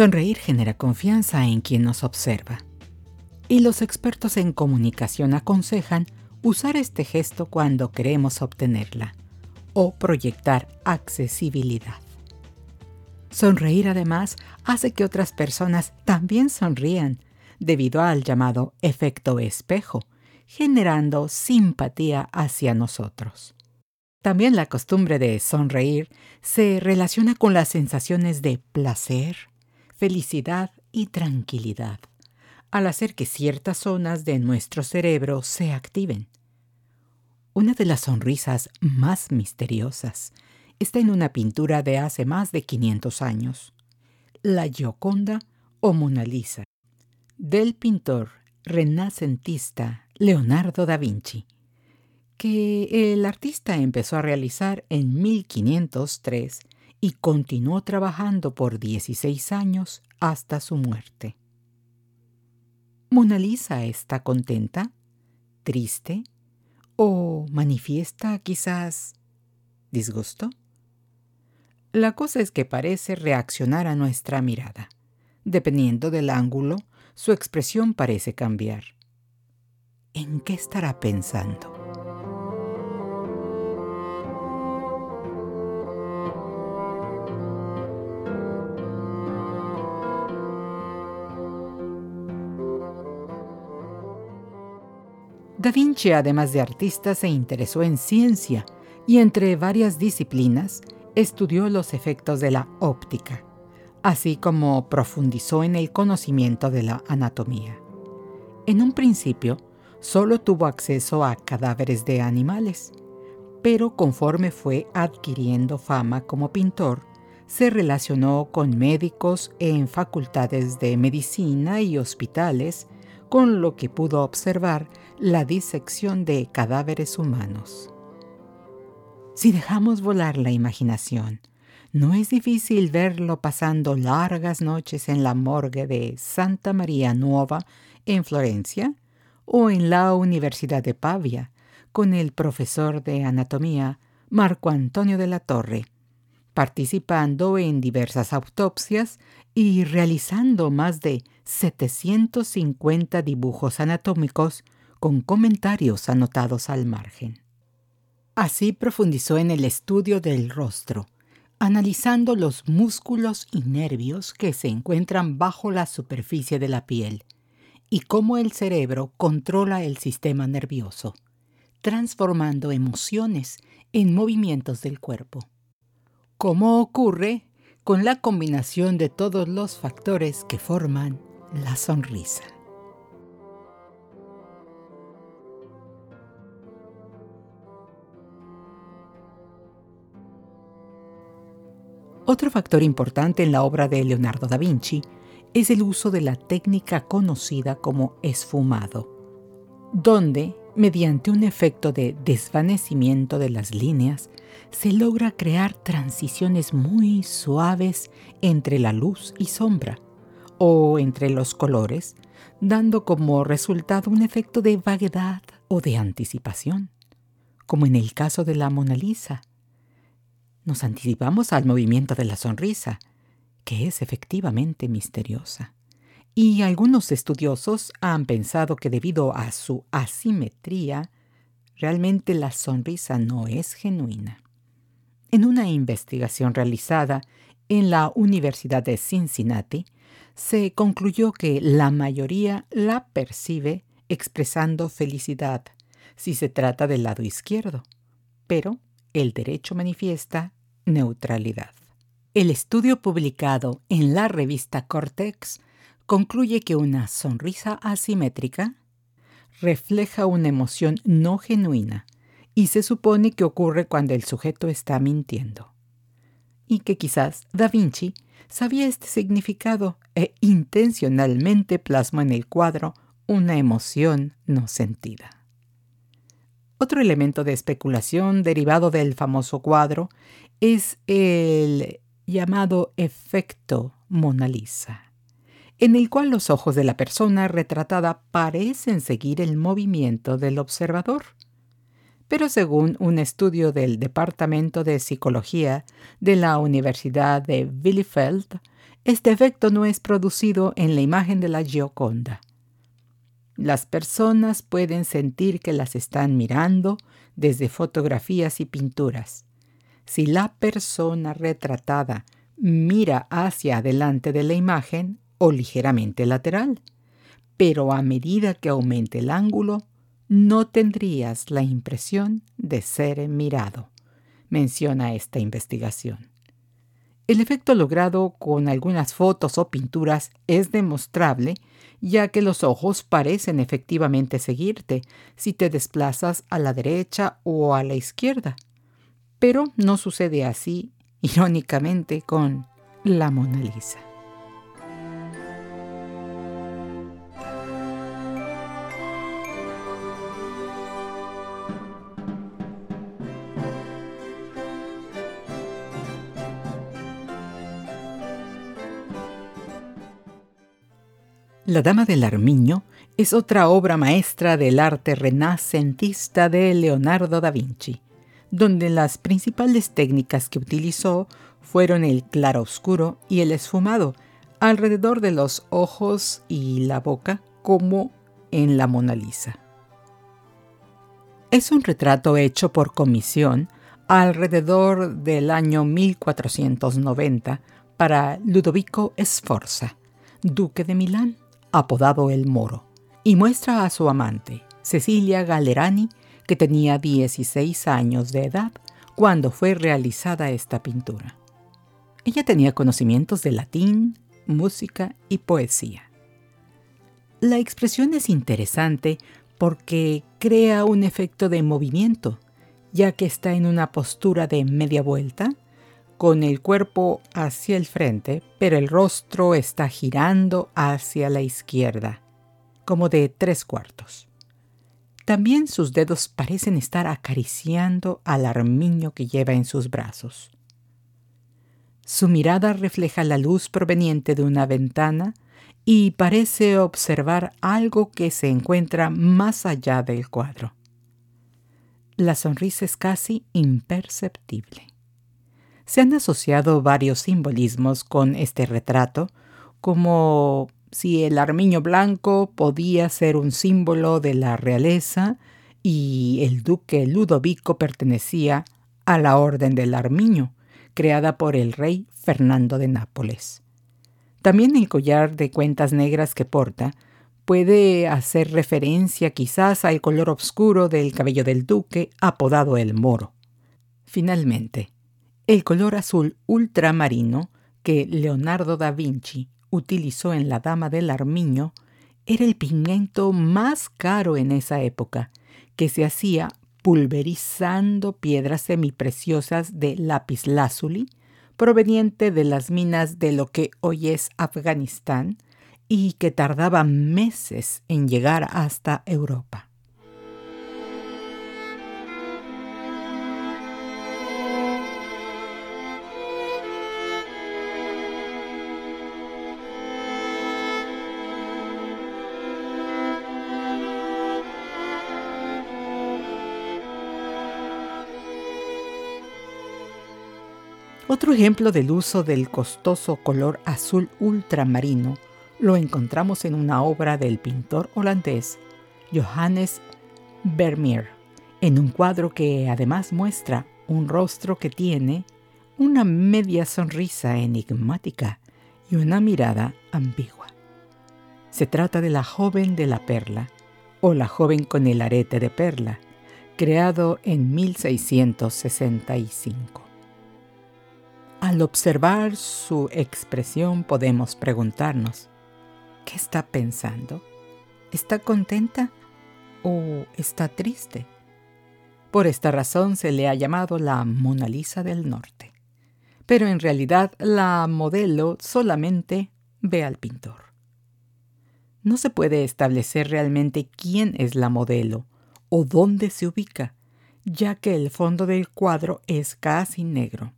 Sonreír genera confianza en quien nos observa. Y los expertos en comunicación aconsejan usar este gesto cuando queremos obtenerla o proyectar accesibilidad. Sonreír además hace que otras personas también sonrían debido al llamado efecto espejo, generando simpatía hacia nosotros. También la costumbre de sonreír se relaciona con las sensaciones de placer, felicidad y tranquilidad, al hacer que ciertas zonas de nuestro cerebro se activen. Una de las sonrisas más misteriosas está en una pintura de hace más de 500 años, la Gioconda o Mona Lisa, del pintor renacentista Leonardo da Vinci, que el artista empezó a realizar en 1503 y continuó trabajando por 16 años hasta su muerte. ¿Mona Lisa está contenta? ¿Triste? ¿O manifiesta quizás disgusto? La cosa es que parece reaccionar a nuestra mirada. Dependiendo del ángulo, su expresión parece cambiar. ¿En qué estará pensando? Da Vinci, además de artista, se interesó en ciencia y entre varias disciplinas estudió los efectos de la óptica, así como profundizó en el conocimiento de la anatomía. En un principio, solo tuvo acceso a cadáveres de animales, pero conforme fue adquiriendo fama como pintor, se relacionó con médicos en facultades de medicina y hospitales con lo que pudo observar la disección de cadáveres humanos. Si dejamos volar la imaginación, no es difícil verlo pasando largas noches en la morgue de Santa María Nuova en Florencia o en la Universidad de Pavia con el profesor de anatomía Marco Antonio de la Torre, participando en diversas autopsias y realizando más de 750 dibujos anatómicos con comentarios anotados al margen. Así profundizó en el estudio del rostro, analizando los músculos y nervios que se encuentran bajo la superficie de la piel y cómo el cerebro controla el sistema nervioso, transformando emociones en movimientos del cuerpo. Como ocurre con la combinación de todos los factores que forman la sonrisa. Otro factor importante en la obra de Leonardo da Vinci es el uso de la técnica conocida como esfumado, donde, mediante un efecto de desvanecimiento de las líneas, se logra crear transiciones muy suaves entre la luz y sombra, o entre los colores, dando como resultado un efecto de vaguedad o de anticipación, como en el caso de la Mona Lisa. Nos anticipamos al movimiento de la sonrisa, que es efectivamente misteriosa. Y algunos estudiosos han pensado que debido a su asimetría, realmente la sonrisa no es genuina. En una investigación realizada en la Universidad de Cincinnati, se concluyó que la mayoría la percibe expresando felicidad si se trata del lado izquierdo, pero el derecho manifiesta neutralidad. El estudio publicado en la revista Cortex concluye que una sonrisa asimétrica refleja una emoción no genuina y se supone que ocurre cuando el sujeto está mintiendo. Y que quizás Da Vinci sabía este significado e intencionalmente plasmó en el cuadro una emoción no sentida. Otro elemento de especulación derivado del famoso cuadro es el llamado efecto Mona Lisa en el cual los ojos de la persona retratada parecen seguir el movimiento del observador. Pero según un estudio del Departamento de Psicología de la Universidad de Bielefeld, este efecto no es producido en la imagen de la Gioconda. Las personas pueden sentir que las están mirando desde fotografías y pinturas. Si la persona retratada mira hacia adelante de la imagen, o ligeramente lateral, pero a medida que aumente el ángulo, no tendrías la impresión de ser mirado, menciona esta investigación. El efecto logrado con algunas fotos o pinturas es demostrable, ya que los ojos parecen efectivamente seguirte si te desplazas a la derecha o a la izquierda. Pero no sucede así, irónicamente, con la Mona Lisa. La Dama del Armiño es otra obra maestra del arte renacentista de Leonardo da Vinci, donde las principales técnicas que utilizó fueron el claroscuro y el esfumado alrededor de los ojos y la boca, como en la Mona Lisa. Es un retrato hecho por comisión alrededor del año 1490 para Ludovico Sforza, duque de Milán apodado El Moro, y muestra a su amante, Cecilia Galerani, que tenía 16 años de edad cuando fue realizada esta pintura. Ella tenía conocimientos de latín, música y poesía. La expresión es interesante porque crea un efecto de movimiento, ya que está en una postura de media vuelta con el cuerpo hacia el frente, pero el rostro está girando hacia la izquierda, como de tres cuartos. También sus dedos parecen estar acariciando al armiño que lleva en sus brazos. Su mirada refleja la luz proveniente de una ventana y parece observar algo que se encuentra más allá del cuadro. La sonrisa es casi imperceptible. Se han asociado varios simbolismos con este retrato, como si el armiño blanco podía ser un símbolo de la realeza y el duque Ludovico pertenecía a la Orden del Armiño, creada por el rey Fernando de Nápoles. También el collar de cuentas negras que porta puede hacer referencia quizás al color oscuro del cabello del duque apodado el moro. Finalmente, el color azul ultramarino que Leonardo da Vinci utilizó en la Dama del Armiño era el pigmento más caro en esa época, que se hacía pulverizando piedras semipreciosas de lapislázuli proveniente de las minas de lo que hoy es Afganistán y que tardaba meses en llegar hasta Europa. Otro ejemplo del uso del costoso color azul ultramarino lo encontramos en una obra del pintor holandés Johannes Vermeer, en un cuadro que además muestra un rostro que tiene una media sonrisa enigmática y una mirada ambigua. Se trata de la joven de la perla o la joven con el arete de perla, creado en 1665. Al observar su expresión podemos preguntarnos, ¿qué está pensando? ¿Está contenta o está triste? Por esta razón se le ha llamado la Mona Lisa del Norte. Pero en realidad la modelo solamente ve al pintor. No se puede establecer realmente quién es la modelo o dónde se ubica, ya que el fondo del cuadro es casi negro.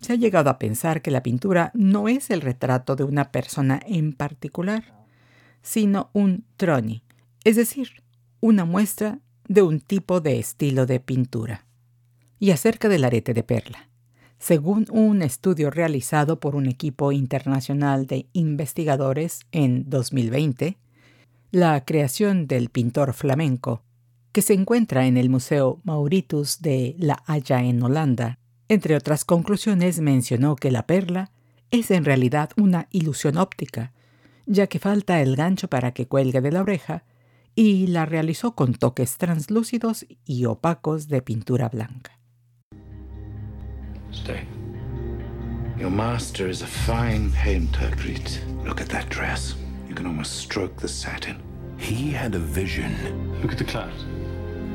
Se ha llegado a pensar que la pintura no es el retrato de una persona en particular, sino un troni, es decir, una muestra de un tipo de estilo de pintura. Y acerca del arete de perla. Según un estudio realizado por un equipo internacional de investigadores en 2020, la creación del pintor flamenco, que se encuentra en el Museo Mauritius de La Haya en Holanda, entre otras conclusiones mencionó que la perla es en realidad una ilusión óptica, ya que falta el gancho para que cuelgue de la oreja, y la realizó con toques translúcidos y opacos de pintura blanca. Stay. Your master is a fine painter, Preet. Look at that dress. You can almost stroke the satin. He had a vision. Look at the clouds.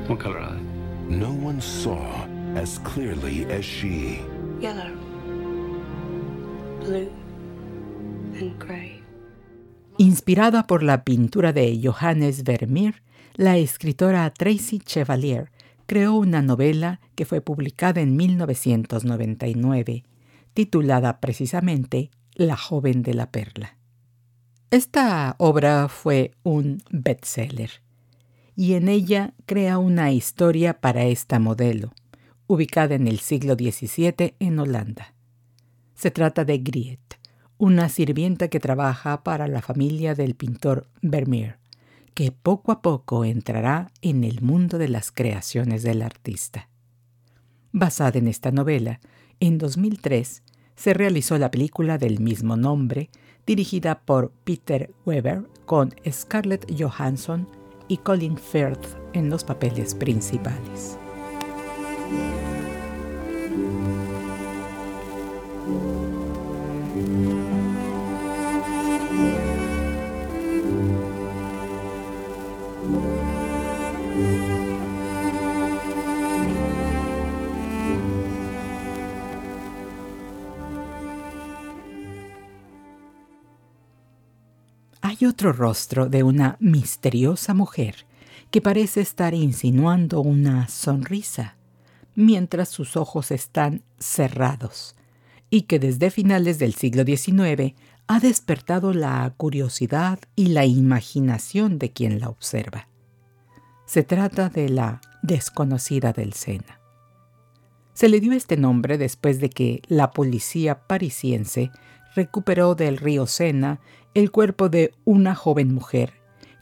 What color are they? No one saw as clearly as she. Yellow, blue, and gray. Inspirada por la pintura de Johannes Vermeer, la escritora Tracy Chevalier creó una novela que fue publicada en 1999, titulada precisamente La joven de la perla. Esta obra fue un bestseller y en ella crea una historia para esta modelo, ubicada en el siglo XVII en Holanda. Se trata de Griet, una sirvienta que trabaja para la familia del pintor Vermeer que poco a poco entrará en el mundo de las creaciones del artista. Basada en esta novela, en 2003 se realizó la película del mismo nombre, dirigida por Peter Weber, con Scarlett Johansson y Colin Firth en los papeles principales. Hay otro rostro de una misteriosa mujer que parece estar insinuando una sonrisa mientras sus ojos están cerrados y que desde finales del siglo XIX ha despertado la curiosidad y la imaginación de quien la observa. Se trata de la desconocida del Sena. Se le dio este nombre después de que la policía parisiense recuperó del río Sena el cuerpo de una joven mujer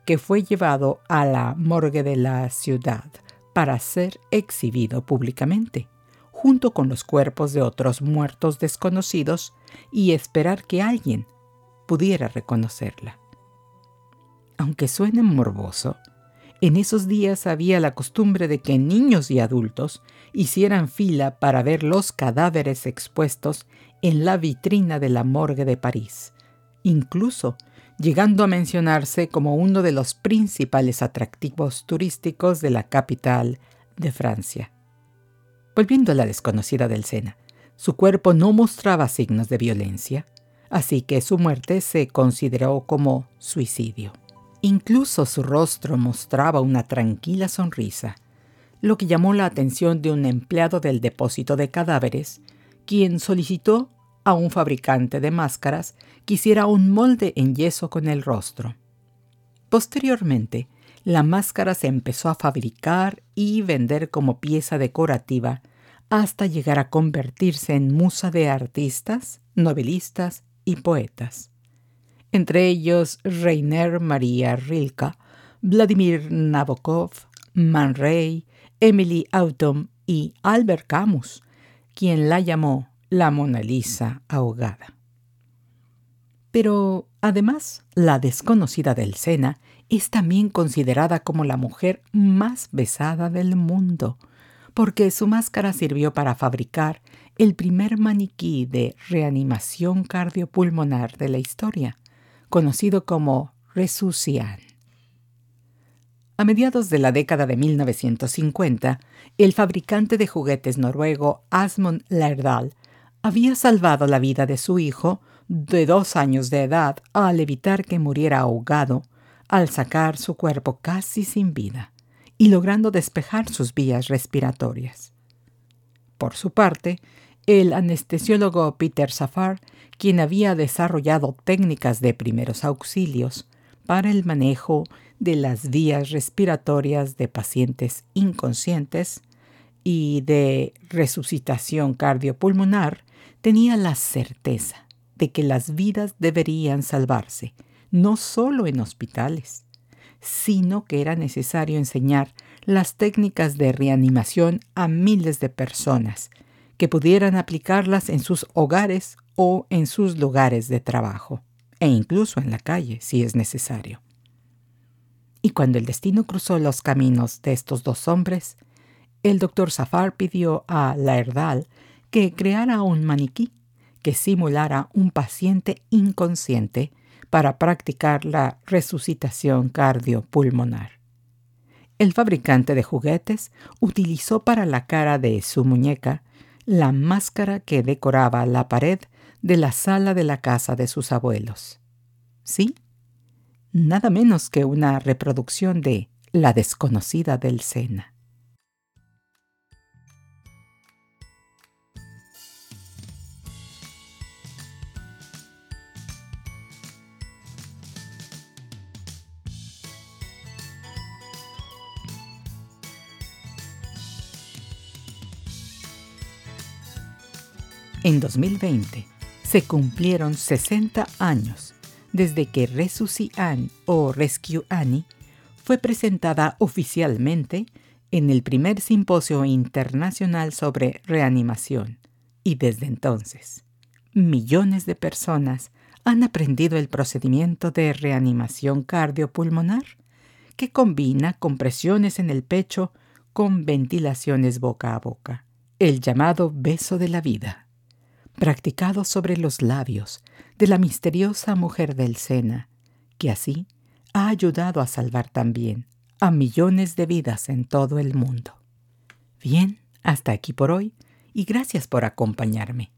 que fue llevado a la morgue de la ciudad para ser exhibido públicamente, junto con los cuerpos de otros muertos desconocidos y esperar que alguien pudiera reconocerla. Aunque suene morboso, en esos días había la costumbre de que niños y adultos hicieran fila para ver los cadáveres expuestos en la vitrina de la morgue de París, incluso llegando a mencionarse como uno de los principales atractivos turísticos de la capital de Francia. Volviendo a la desconocida del Sena, su cuerpo no mostraba signos de violencia, así que su muerte se consideró como suicidio. Incluso su rostro mostraba una tranquila sonrisa, lo que llamó la atención de un empleado del depósito de cadáveres, quien solicitó a un fabricante de máscaras que hiciera un molde en yeso con el rostro. Posteriormente, la máscara se empezó a fabricar y vender como pieza decorativa hasta llegar a convertirse en musa de artistas, novelistas y poetas. Entre ellos Rainer Maria Rilke, Vladimir Nabokov, Man Ray, Emily Autumn y Albert Camus, quien la llamó la Mona Lisa ahogada. Pero, además, la desconocida del Sena es también considerada como la mujer más besada del mundo, porque su máscara sirvió para fabricar el primer maniquí de reanimación cardiopulmonar de la historia, conocido como Resucian. A mediados de la década de 1950, el fabricante de juguetes noruego Asmund Lerdal había salvado la vida de su hijo de dos años de edad al evitar que muriera ahogado al sacar su cuerpo casi sin vida y logrando despejar sus vías respiratorias. Por su parte, el anestesiólogo Peter Safar, quien había desarrollado técnicas de primeros auxilios para el manejo de las vías respiratorias de pacientes inconscientes y de resucitación cardiopulmonar, tenía la certeza de que las vidas deberían salvarse, no solo en hospitales, sino que era necesario enseñar las técnicas de reanimación a miles de personas que pudieran aplicarlas en sus hogares o en sus lugares de trabajo, e incluso en la calle si es necesario. Y cuando el destino cruzó los caminos de estos dos hombres, el doctor Safar pidió a Laerdal que creara un maniquí que simulara un paciente inconsciente para practicar la resucitación cardiopulmonar. El fabricante de juguetes utilizó para la cara de su muñeca la máscara que decoraba la pared de la sala de la casa de sus abuelos. Sí, nada menos que una reproducción de La desconocida del Sena. En 2020 se cumplieron 60 años desde que Resusci Annie o Rescue Annie fue presentada oficialmente en el primer simposio internacional sobre reanimación. Y desde entonces millones de personas han aprendido el procedimiento de reanimación cardiopulmonar que combina compresiones en el pecho con ventilaciones boca a boca, el llamado beso de la vida practicado sobre los labios de la misteriosa mujer del Sena, que así ha ayudado a salvar también a millones de vidas en todo el mundo. Bien, hasta aquí por hoy y gracias por acompañarme.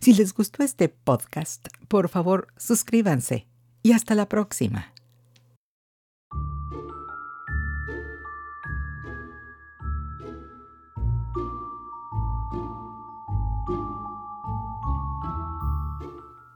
Si les gustó este podcast, por favor suscríbanse y hasta la próxima.